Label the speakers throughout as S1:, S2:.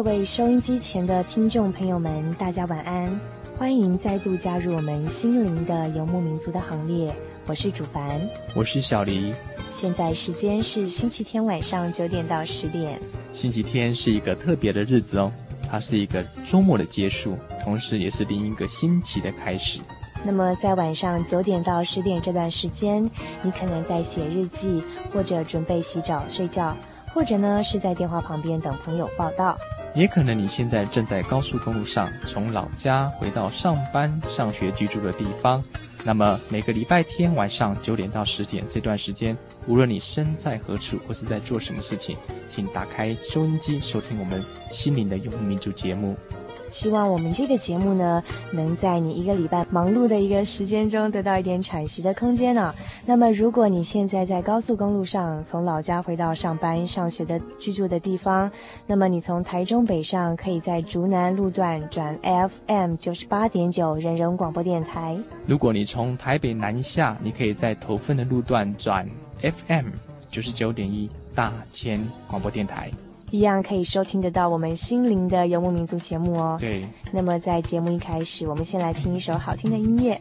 S1: 各位收音机前的听众朋友们，大家晚安！欢迎再度加入我们心灵的游牧民族的行列。我是主凡，
S2: 我是小黎。
S1: 现在时间是星期天晚上九点到十点。
S2: 星期天是一个特别的日子哦，它是一个周末的结束，同时也是另一个星期的开始。
S1: 那么在晚上九点到十点这段时间，你可能在写日记，或者准备洗澡睡觉，或者呢是在电话旁边等朋友报到。
S2: 也可能你现在正在高速公路上，从老家回到上班、上学居住的地方。那么每个礼拜天晚上九点到十点这段时间，无论你身在何处或是在做什么事情，请打开收音机收听我们心灵的游牧民族节目。
S1: 希望我们这个节目呢，能在你一个礼拜忙碌的一个时间中得到一点喘息的空间呢。那么，如果你现在在高速公路上，从老家回到上班、上学的居住的地方，那么你从台中北上，可以在竹南路段转 FM 九十八点九人人广播电台。
S2: 如果你从台北南下，你可以在头份的路段转 FM 九十九点一大千广播电台。
S1: 一样可以收听得到我们心灵的游牧民族节目哦。
S2: 对。
S1: 那么在节目一开始，我们先来听一首好听的音乐。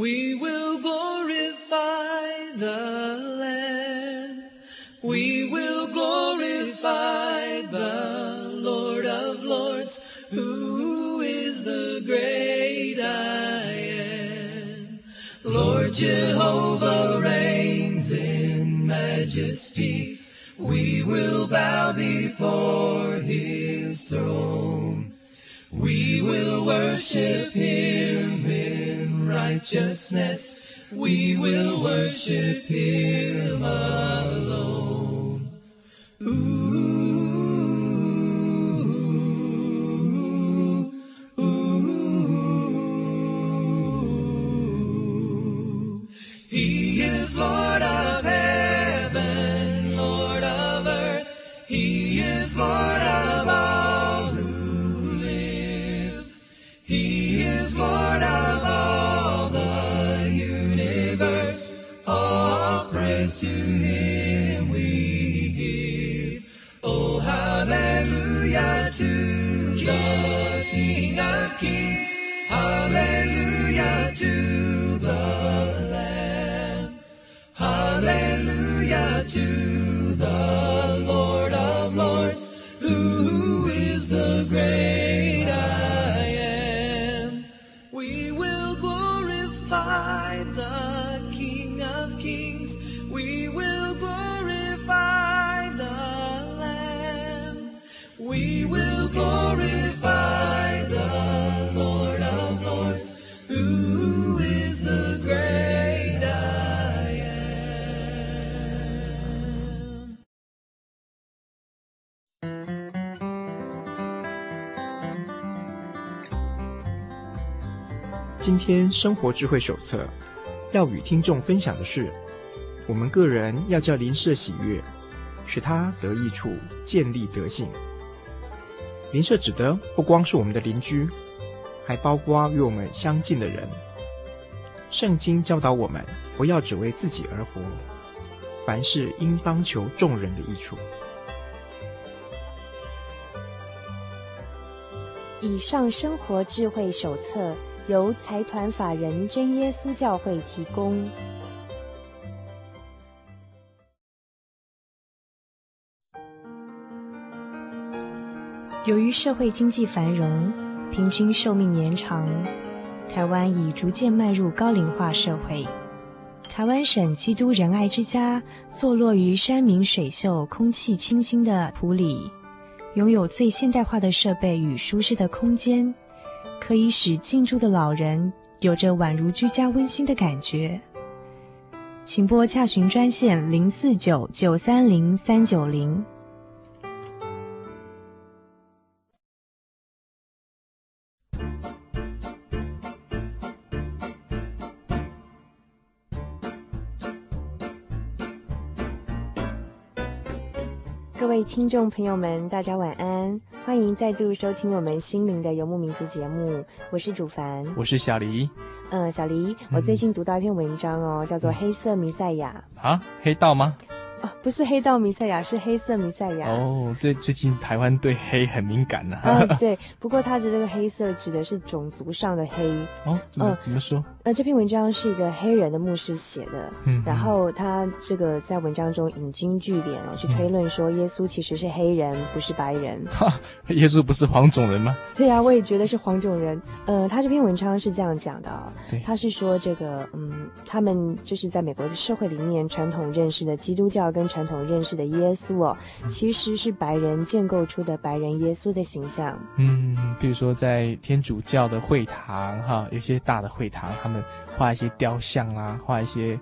S1: We will Jehovah reigns in majesty. We will bow before his throne. We will worship him in righteousness. We will worship him. glorify the King of Kings. We will glorify the Lamb. We will glorify.
S3: 今天生活智慧手册要与听众分享的是，我们个人要叫邻舍喜悦，使他得益处，建立德性。邻舍指的不光是我们的邻居，还包括与我们相近的人。圣经教导我们，不要只为自己而活，凡事应当求众人的益处。
S4: 以上生活智慧手册由财团法人真耶稣教会提供。由于社会经济繁荣，平均寿命延长，台湾已逐渐迈入高龄化社会。台湾省基督仁爱之家坐落于山明水秀、空气清新的埔里。拥有最现代化的设备与舒适的空间，可以使进驻的老人有着宛如居家温馨的感觉。请拨洽询专线零四九九三零三九零。各位听众朋友们，大家晚安，欢迎再度收听我们心灵的游牧民族节目，我是主凡，
S2: 我是小黎。
S4: 嗯，小黎，我最近读到一篇文章哦，嗯、叫做《黑色弥赛亚》
S2: 啊，黑道吗？
S4: 哦，不是黑道弥赛亚，是黑色弥赛亚。
S2: 哦，最最近台湾对黑很敏感呢、
S4: 嗯，对。不过它的这个黑色指的是种族上的黑。
S2: 哦，怎么、嗯、怎么说？
S4: 呃，这篇文章是一个黑人的牧师写的。嗯。然后他这个在文章中引经据典哦，去推论说耶稣其实是黑人，不是白人。
S2: 哈，耶稣不是黄种人吗？
S4: 对啊，我也觉得是黄种人。呃，他这篇文章是这样讲的哦。他是说这个，嗯，他们就是在美国的社会里面传统认识的基督教跟传统认识。的，耶稣哦，其实是白人建构出的白人耶稣的形象。
S2: 嗯，比如说在天主教的会堂哈，有些大的会堂，他们画一些雕像啊，画一些。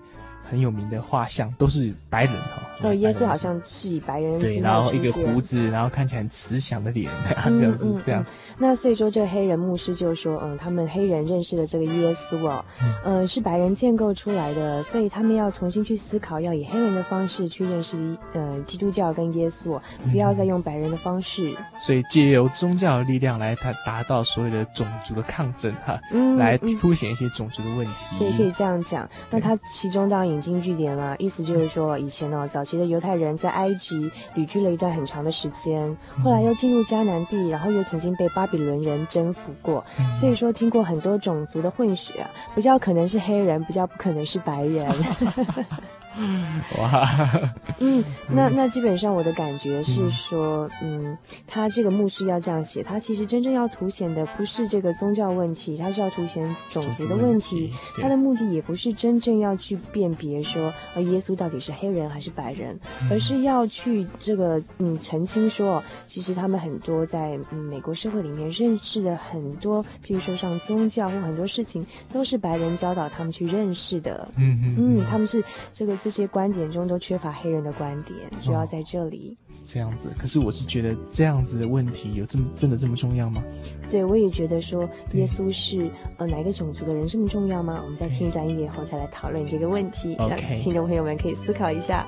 S2: 很有名的画像都是白人哈，
S4: 哦，耶稣好像是以白人
S2: 对，然后一个胡子，然后看起来很慈祥的脸，嗯、这样子这样、嗯。
S4: 那所以说，这个黑人牧师就说，嗯，他们黑人认识的这个耶稣哦，嗯、呃，是白人建构出来的，所以他们要重新去思考，要以黑人的方式去认识，呃，基督教跟耶稣，不要再用白人的方式。嗯、
S2: 所以借由宗教的力量来达达到所谓的种族的抗争哈，嗯，来凸显一些种族的问题。
S4: 对，可以这样讲。那他其中当然。引经据典了，意思就是说，以前呢，早期的犹太人在埃及旅居了一段很长的时间，后来又进入迦南地，然后又曾经被巴比伦人征服过，所以说经过很多种族的混血啊，比较可能是黑人，比较不可能是白人。
S2: 哇，
S4: 嗯，那那基本上我的感觉是说，嗯，他这个牧师要这样写，他其实真正要凸显的不是这个宗教问题，他是要凸显种族的问题，他的目的也不是真正要去辨别说，呃，耶稣到底是黑人还是白人，而是要去这个嗯澄清说，其实他们很多在嗯美国社会里面认识的很多，譬如说像宗教或很多事情，都是白人教导他们去认识的，嗯嗯。嗯，他们是这个。这些观点中都缺乏黑人的观点，主要在这里。
S2: 哦，是这样子，可是我是觉得这样子的问题有这么真的这么重要吗？
S4: 对，我也觉得说耶稣是呃哪个种族的人这么重要吗？我们再听一段音乐后再来讨论这个问题。
S2: OK，
S4: 听众朋友们可以思考一下。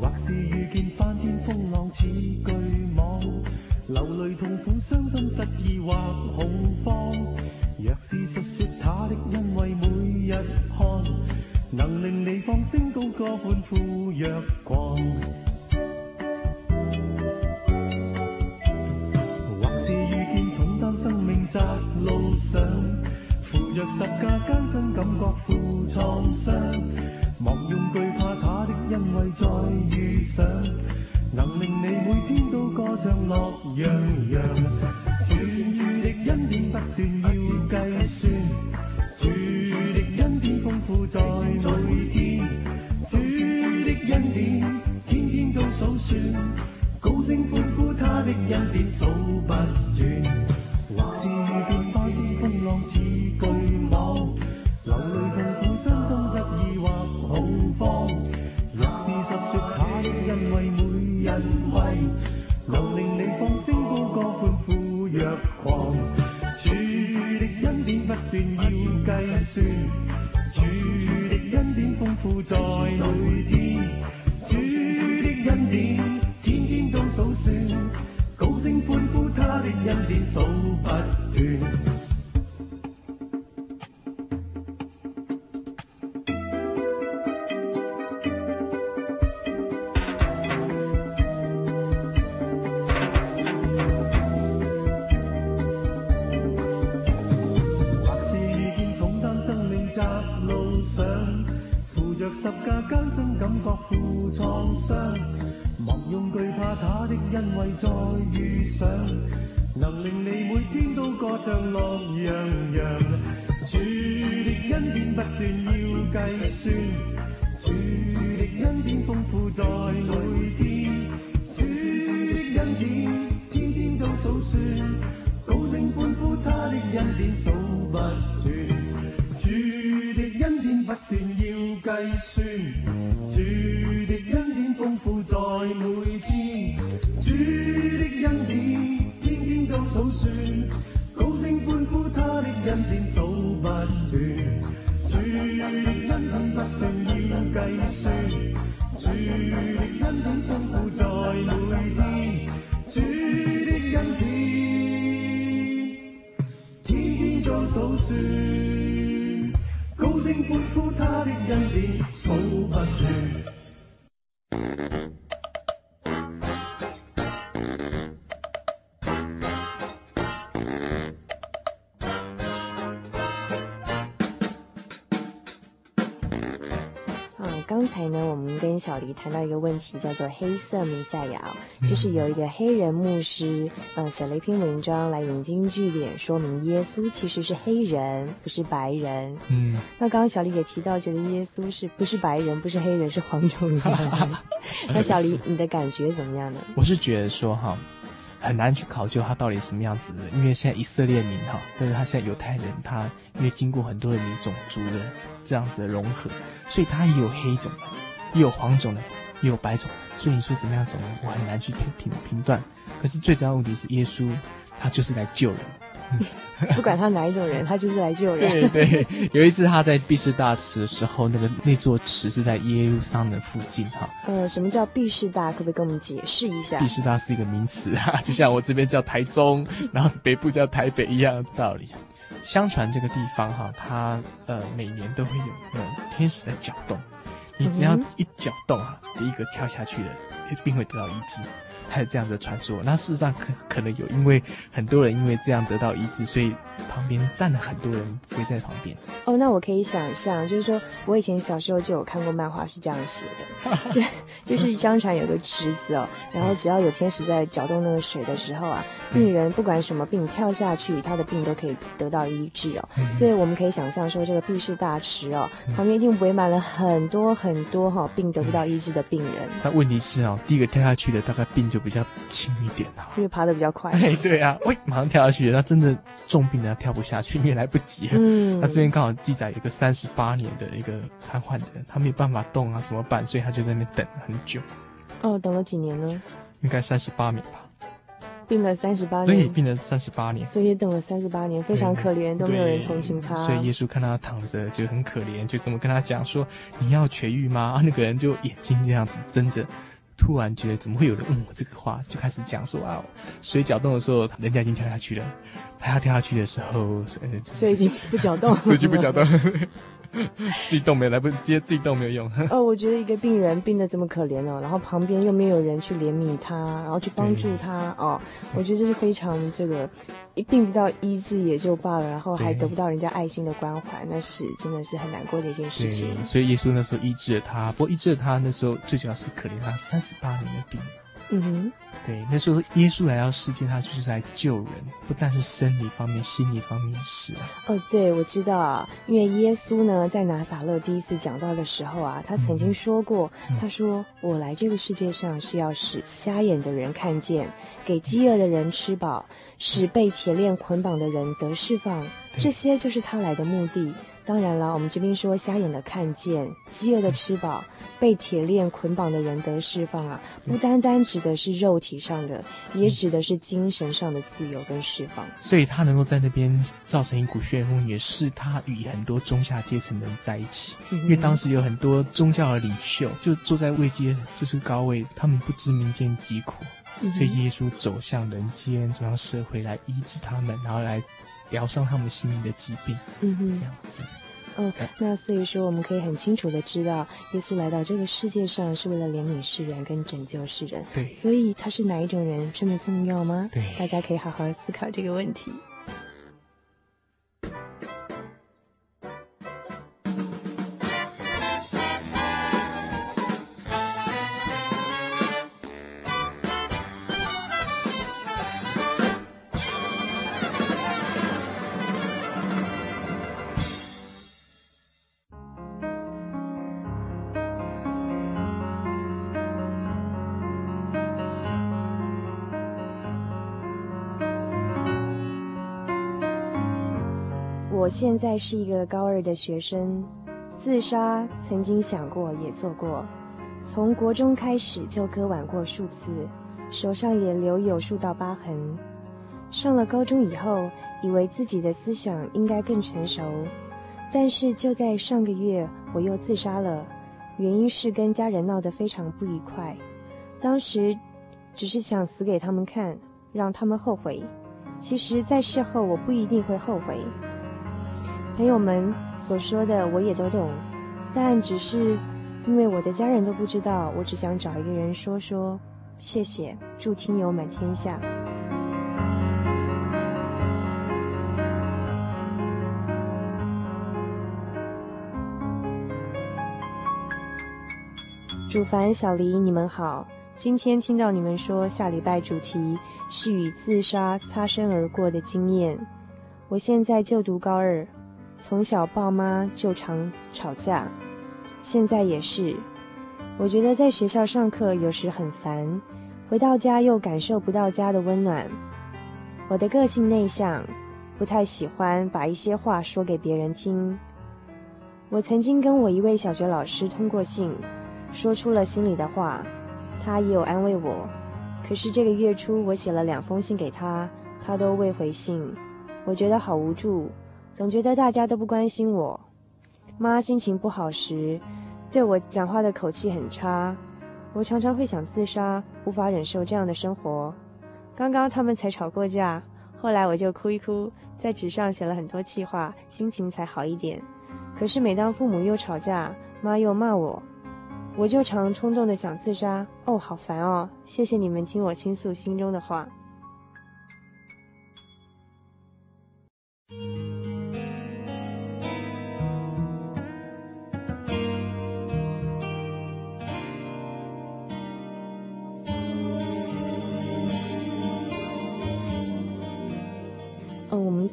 S4: 或是遇见翻天风浪似巨蟒，流泪痛苦伤心失意或恐慌。若是述说他的恩惠，每日看，能令你放声高歌欢呼若狂。或是遇见重担生命窄路上，扶着十架艰辛感觉负创伤，莫用惧怕他的恩惠再遇上，能令你每天都歌唱乐洋洋。主的恩典不断要计算，主的恩典丰富在每天，主的恩典天天都数算，高声欢呼他的恩典数不完。或是遇见翻天风浪似巨蟒，流泪痛苦伤心失意或恐慌。若是实说他的恩惠每日看，能令你放声高歌欢呼若狂。
S5: 的恩典不断要计算，主的恩典丰富在每天，主的恩典天天都数算，高声欢呼他的恩典数不断。十架艰辛感觉负创伤，莫用惧怕他的恩惠再遇上，能令你每天都歌唱乐洋洋。主的恩典不断要计算，主的恩典丰富在每天，主的恩典天天都数算，高声欢呼他的恩典数不断，主的恩典不断。计算主的恩典丰富在每天，主的恩典天天都数算，高声欢呼他的恩典数不断，主的恩典不断要计算，主的恩典丰富在每天，主的恩典天天都数算。
S4: 跟小黎谈到一个问题，叫做“黑色弥赛亚”，就是有一个黑人牧师，呃，写了一篇文章来引经据典，说明耶稣其实是黑人，不是白人。嗯，那刚刚小黎也提到，觉得耶稣是不是白人，不是黑人，是黄种人。那小黎，你的感觉怎么样呢？
S2: 我是觉得说哈，很难去考究他到底什么样子的，因为现在以色列民哈，但是他现在犹太人，他因为经过很多的民种族的这样子的融合。所以他也有黑种的，也有黄种的，也有白种。所以你说怎么样种呢？我很难去评评评断。可是最主要问题是，耶稣他就是来救人。
S4: 不管他哪一种人，他就是来救人。
S2: 对对。有一次他在毕士大池的时候，那个那座池是在耶路撒冷附近哈。
S4: 呃，什么叫毕士大？可不可以跟我们解释一下？
S2: 毕士大是一个名词啊，就像我这边叫台中，然后北部叫台北一样的道理。相传这个地方哈，它呃每年都会有那种天使在搅动，你只要一脚动啊，第一个跳下去的并会得到医治。还 有这样的传说，那事实上可可能有，因为很多人因为这样得到医治，所以旁边站了很多人围在旁边。
S4: 哦，那我可以想象，就是说我以前小时候就有看过漫画，是这样写的，对，就是相传有个池子哦，然后只要有天使在搅动那个水的时候啊，病人不管什么病跳下去，他的病都可以得到医治哦。所以我们可以想象说，这个毕士大池哦，旁边一定围满了很多很多哈病得不到医治的病人。
S2: 那问题是哦，第一个跳下去的大概病就。比较轻一点啊，
S4: 因为爬得比较快。
S2: 哎，对啊，喂，马上跳下去，那真的重病的跳不下去，因为来不及。嗯，他这边刚好记载一个三十八年的一个瘫痪的人，他没有办法动啊，怎么办？所以他就在那边等很久。
S4: 哦，等了几年呢？
S2: 应该三十八年吧。
S4: 病了三十八年。
S2: 对，病了三十八年。
S4: 所以也等了三十八年，非常可怜，都没有人同情他。
S2: 所以耶稣看他躺着就很可怜，就这么跟他讲说：“你要痊愈吗？”啊，那个人就眼睛这样子睁着。突然觉得怎么会有人问我这个话，就开始讲说啊，水搅动的时候，人家已经跳下去了，他要跳下去的时候，
S4: 水已经不搅动，
S2: 水已经不搅动。自己动没有来不及接，自己动没有用。
S4: 哦，我觉得一个病人病得这么可怜哦，然后旁边又没有人去怜悯他，然后去帮助他哦，我觉得这是非常这个，一病不到医治也就罢了，然后还得不到人家爱心的关怀，那是真的是很难过的一件事情。
S2: 所以耶稣那时候医治了他，不过医治了他那时候最主要是可怜他三十八年的病。
S4: 嗯哼。
S2: 对，那时候耶稣来到世界，他就是来救人，不但是生理方面，心理方面也是啊。
S4: 哦，对，我知道啊，因为耶稣呢，在拿撒勒第一次讲到的时候啊，他曾经说过，嗯、他说：“我来这个世界上是要使瞎眼的人看见，给饥饿的人吃饱，使被铁链捆绑的人得释放，这些就是他来的目的。”当然了，我们这边说瞎眼的看见，饥饿的吃饱，被铁链捆绑的人得释放啊，不单单指的是肉体上的，也指的是精神上的自由跟释放。
S2: 所以他能够在那边造成一股旋风，也是他与很多中下阶层的人在一起。因为当时有很多宗教的领袖就坐在位阶，就是高位，他们不知民间疾苦，所以耶稣走向人间，走向社会来医治他们，然后来。疗伤他们心灵的疾病，嗯哼，这样子。
S4: 哦，那所以说，我们可以很清楚的知道，耶稣来到这个世界上是为了怜悯世人跟拯救世人。
S2: 对，
S4: 所以他是哪一种人？这么重要吗？
S2: 对，
S4: 大家可以好好思考这个问题。我现在是一个高二的学生，自杀曾经想过也做过，从国中开始就割腕过数次，手上也留有数道疤痕。上了高中以后，以为自己的思想应该更成熟，但是就在上个月我又自杀了，原因是跟家人闹得非常不愉快，当时只是想死给他们看，让他们后悔。其实，在事后我不一定会后悔。朋友们所说的我也都懂，但只是因为我的家人都不知道，我只想找一个人说说谢谢，祝听友满天下。主凡、小黎，你们好，今天听到你们说下礼拜主题是与自杀擦身而过的经验，我现在就读高二。从小爸妈就常吵架，现在也是。我觉得在学校上课有时很烦，回到家又感受不到家的温暖。我的个性内向，不太喜欢把一些话说给别人听。我曾经跟我一位小学老师通过信，说出了心里的话，他也有安慰我。可是这个月初我写了两封信给他，他都未回信，我觉得好无助。总觉得大家都不关心我。妈心情不好时，对我讲话的口气很差。我常常会想自杀，无法忍受这样的生活。刚刚他们才吵过架，后来我就哭一哭，在纸上写了很多气话，心情才好一点。可是每当父母又吵架，妈又骂我，我就常冲动的想自杀。哦，好烦哦！谢谢你们听我倾诉心中的话。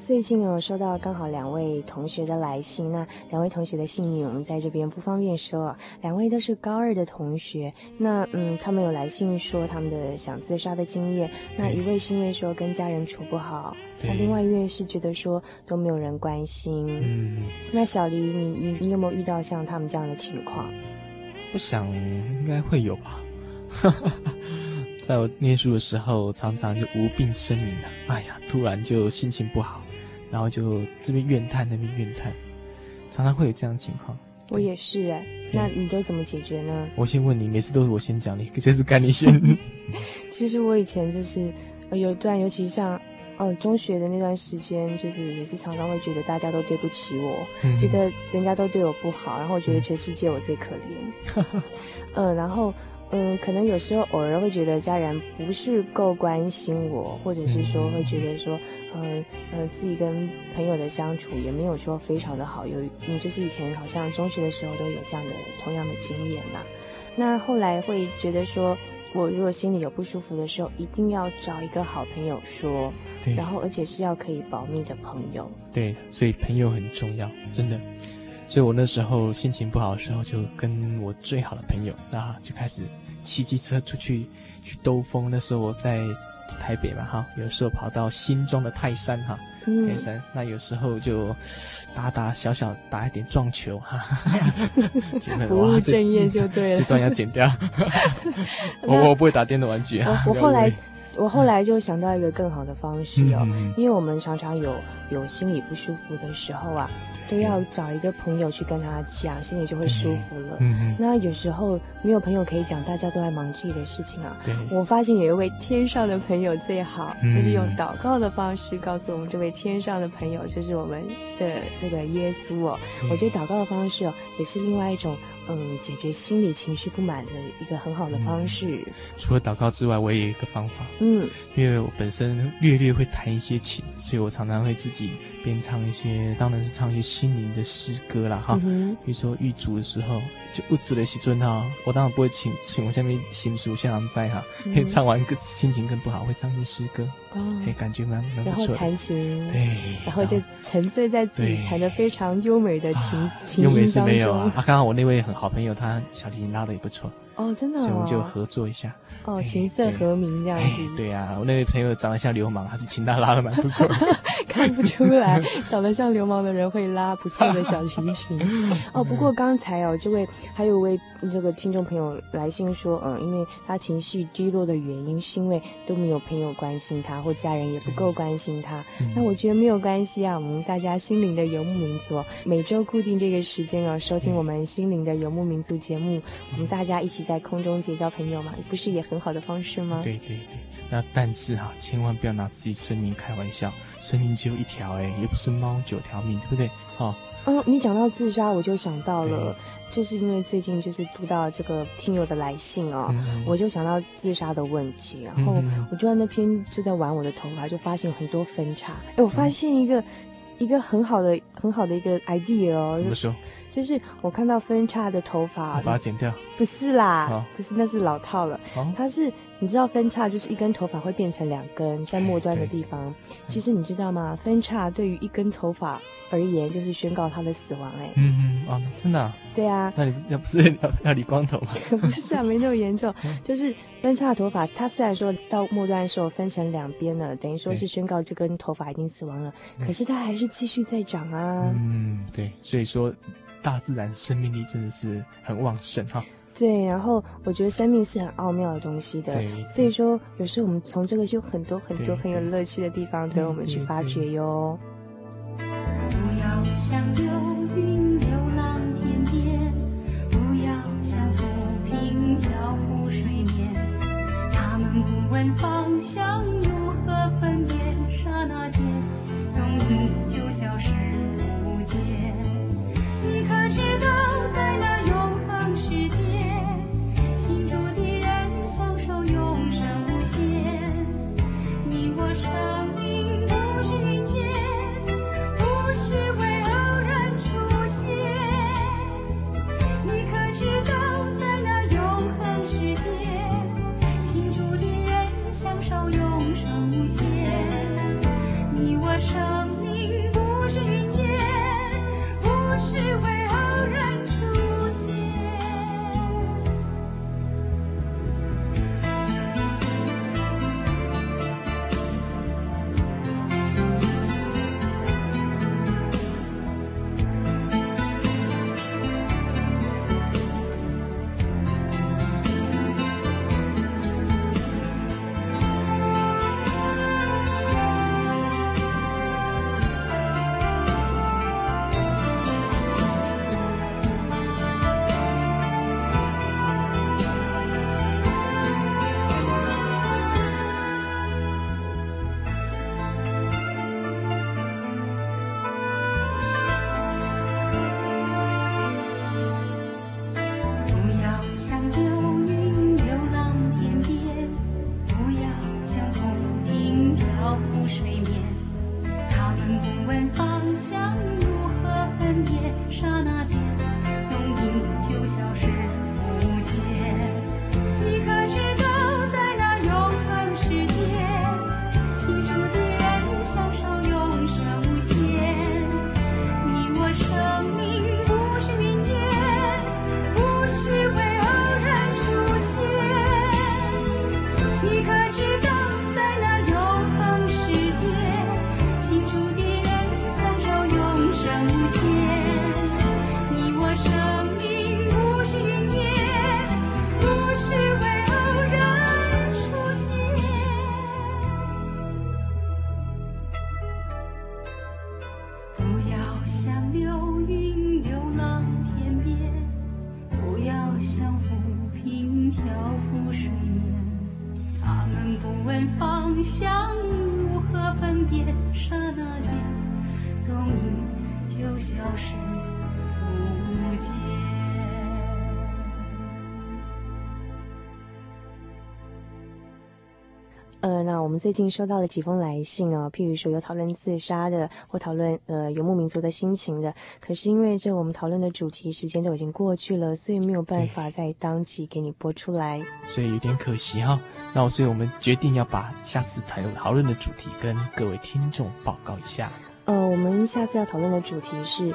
S4: 最近有收到刚好两位同学的来信，那两位同学的姓名我们在这边不方便说，两位都是高二的同学。那嗯，他们有来信说他们的想自杀的经验。那一位是因为说跟家人处不好，那另外一位是觉得说都没有人关心。嗯，那小黎，你你你有没有遇到像他们这样的情况？
S2: 我想应该会有吧。在我念书的时候，常常就无病呻吟的，哎呀，突然就心情不好。然后就这边怨叹，那边怨叹，常常会有这样的情况。
S4: 我也是哎，那你都怎么解决呢？
S2: 我先问你，每次都是我先讲，你这次该你先。
S4: 其实我以前就是有一段，尤其像呃中学的那段时间，就是也是常常会觉得大家都对不起我，嗯、觉得人家都对我不好，然后我觉得全世界我最可怜。嗯、呃，然后。嗯，可能有时候偶尔会觉得家人不是够关心我，或者是说会觉得说，嗯呃，自己跟朋友的相处也没有说非常的好。有，嗯，就是以前好像中学的时候都有这样的同样的经验嘛。那后来会觉得说，我如果心里有不舒服的时候，一定要找一个好朋友说，对，然后而且是要可以保密的朋友。
S2: 对，所以朋友很重要，真的。所以我那时候心情不好的时候，就跟我最好的朋友，那就开始骑机车出去去兜风。那时候我在台北嘛，哈，有时候跑到新庄的泰山，哈，
S6: 泰山，那有时候就打打小小打一点撞球哈，
S4: 不务正业就对了。
S6: 这段要剪掉。我我不会打电动玩具啊。
S4: 我我后来我后来就想到一个更好的方式哦，因为我们常常有有心里不舒服的时候啊。都要找一个朋友去跟他讲，心里就会舒服了。嗯嗯。那有时候没有朋友可以讲，大家都在忙自己的事情啊。对。我发现有一位天上的朋友最好，嗯、就是用祷告的方式告诉我们，这位天上的朋友就是我们的这个耶稣哦。嗯、我觉得祷告的方式哦，也是另外一种。嗯，解决心理情绪不满的一个很好的方式。嗯，除了祷告之外，我也有一个方法。嗯，因为我本身略略会弹一些琴，所以我常常会自己边唱一些，当然是唱一些心灵的诗歌啦。哈。嗯。比如说遇主的时候，就遇主的时阵哈，我当然不会请请我下面心属下人在哈，因为唱完歌心情更不好，会唱一些诗歌。哦，哎，感觉蛮蛮不错。然后弹琴，对，然后就沉醉在自己弹的非常优美的琴琴音当中。优美是没有啊，啊，刚好我那位很好朋友，他小提琴拉的也不错。哦，真的，所以我们就合作一下。哦，琴瑟和鸣这样子。对呀，我那位朋友长得像流氓，还是琴他拉的蛮不错。看不出来，长得像流氓的人会拉不错的小提琴。哦，不过刚才哦，这位还有位这个听众朋友来信说，嗯，因为他情绪低落的原因，是因为都没有朋友关心他，或家人也不够关心他。那我觉得没有关系啊，我们大家心灵的游牧民族，每周固定这个时间哦，收听我们心灵的游牧民族节目，我们大家一起在空中结交朋友嘛，不是也很好的方式吗？对对对。那但是哈，千万不要拿自己生命开玩笑，生命只有一条哎，也不是猫九条命，对不对？哦，嗯，你讲到自杀，我就想到了，就是因为最近就是读到这个听友的来信哦，嗯嗯我就想到自杀的问题，然后我就在那边就在玩我的头发，就发现很多分叉，哎，我发现一个。嗯一个很好的、很好的一个 idea 哦，怎么说？就是我看到分叉的头发，把它剪掉？不是啦，哦、不是，那是老套了。哦、它是你知道分叉就是一根头发会变成两根，在末端的地方。其实你知道吗？分叉对于一根头发。而言，就是宣告它的死亡，哎，嗯嗯，哦，真的，对啊，那你要不是要要理光头吗？不是啊，没那么严重，就是分叉的头发，它虽然说到末端的时候分成两边了，等于说是宣告这根头发已经死亡了，可是它还是继续在长啊，嗯，对，所以说大自然生命力真的是很旺盛哈，对，然后我觉得生命是很奥妙的东西的，所以说有时候我们从这个就很多很多很有乐趣的地方等我们去发掘哟。睡眠他们不问方向如何分辨刹那间像流云流浪天边不要
S7: 像浮萍漂浮水面。他们不问方向如何分辨刹那间踪影就消失不
S4: 见我们最近收到了几封来信哦，譬如说有讨论自杀的，或讨论呃游牧民族的心情的。可是因为这我们讨论的主题时间都已经过去了，所以没有办法在当期给你播出来，
S2: 所以有点可惜哈、哦。那所以我们决定要把下次讨论讨论的主题跟各位听众报告一下。
S4: 呃，我们下次要讨论的主题是